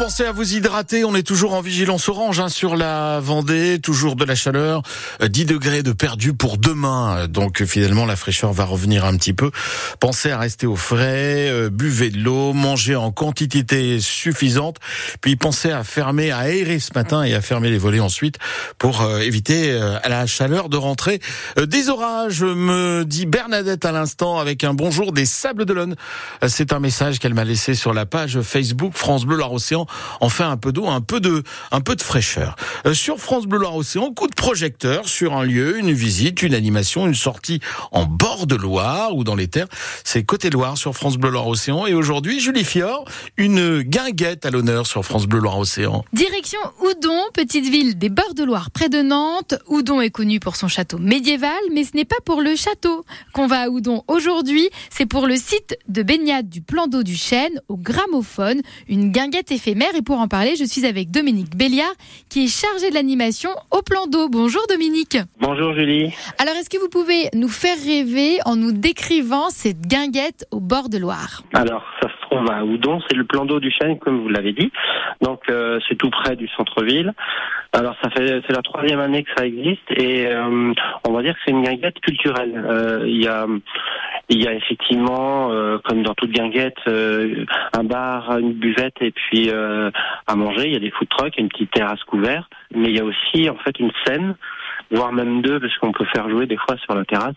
Pensez à vous hydrater, on est toujours en vigilance orange hein, sur la Vendée, toujours de la chaleur, 10 euh, degrés de perdu pour demain, donc finalement la fraîcheur va revenir un petit peu. Pensez à rester au frais, euh, buvez de l'eau, mangez en quantité suffisante, puis pensez à fermer, à aérer ce matin et à fermer les volets ensuite pour euh, éviter à la chaleur de rentrer des orages, me dit Bernadette à l'instant avec un bonjour des Sables d'Olonne. C'est un message qu'elle m'a laissé sur la page Facebook France Bleu Loire-Océan enfin un peu d'eau, un peu de, un peu de fraîcheur. Euh, sur France Bleu Loire Océan, coup de projecteur sur un lieu, une visite, une animation, une sortie en bord de Loire ou dans les terres. C'est côté Loire sur France Bleu Loire Océan. Et aujourd'hui, Julie Fior, une guinguette à l'honneur sur France Bleu Loire Océan. Direction Oudon, petite ville des bords de Loire près de Nantes. Oudon est connu pour son château médiéval, mais ce n'est pas pour le château qu'on va à Oudon aujourd'hui. C'est pour le site de baignade du plan d'eau du Chêne au gramophone, une guinguette éphémère et pour en parler, je suis avec Dominique Béliard qui est chargé de l'animation au plan d'eau. Bonjour Dominique. Bonjour Julie. Alors est-ce que vous pouvez nous faire rêver en nous décrivant cette guinguette au bord de Loire? Alors ça se trouve à Oudon, c'est le plan d'eau du Chêne comme vous l'avez dit. Donc euh, c'est tout près du centre-ville. Alors ça fait c'est la troisième année que ça existe et euh, on va dire que c'est une guinguette culturelle. Euh, il y a il y a effectivement, euh, comme dans toute guinguette, euh, un bar, une buvette et puis euh, à manger. Il y a des food trucks, une petite terrasse couverte, mais il y a aussi en fait une scène voire même deux, parce qu'on peut faire jouer des fois sur la terrasse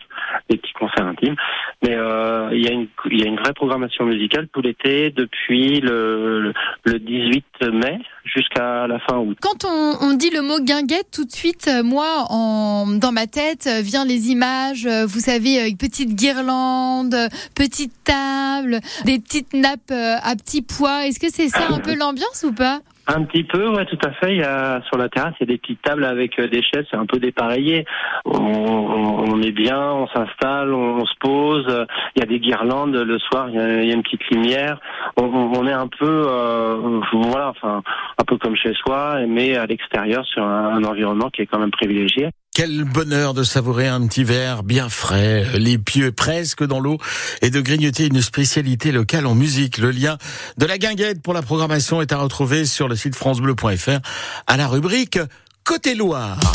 des petits concerts intimes. Mais euh, il, y a une, il y a une vraie programmation musicale tout l'été, depuis le, le 18 mai jusqu'à la fin août. Quand on, on, dit le mot guinguette, tout de suite, euh, moi, en, dans ma tête, euh, vient les images, euh, vous savez, une petite guirlande, petite table, des petites nappes à petits pois. Est-ce que c'est ça un peu l'ambiance ou pas? Un petit peu, ouais, tout à fait. Il y a sur la terrasse, il y a des petites tables avec euh, des chaises, c'est un peu dépareillé. On, on, est bien, on s'installe, on, se pose. Il y a des guirlandes le soir, il y a, il y a une petite lumière. On, on est un peu, euh, voilà, enfin, un peu comme chez soi, mais à l'extérieur sur un, un environnement qui est quand même privilégié. Quel bonheur de savourer un petit verre bien frais, les pieds presque dans l'eau, et de grignoter une spécialité locale en musique. Le lien de la guinguette pour la programmation est à retrouver sur le site francebleu.fr à la rubrique Côté Loire.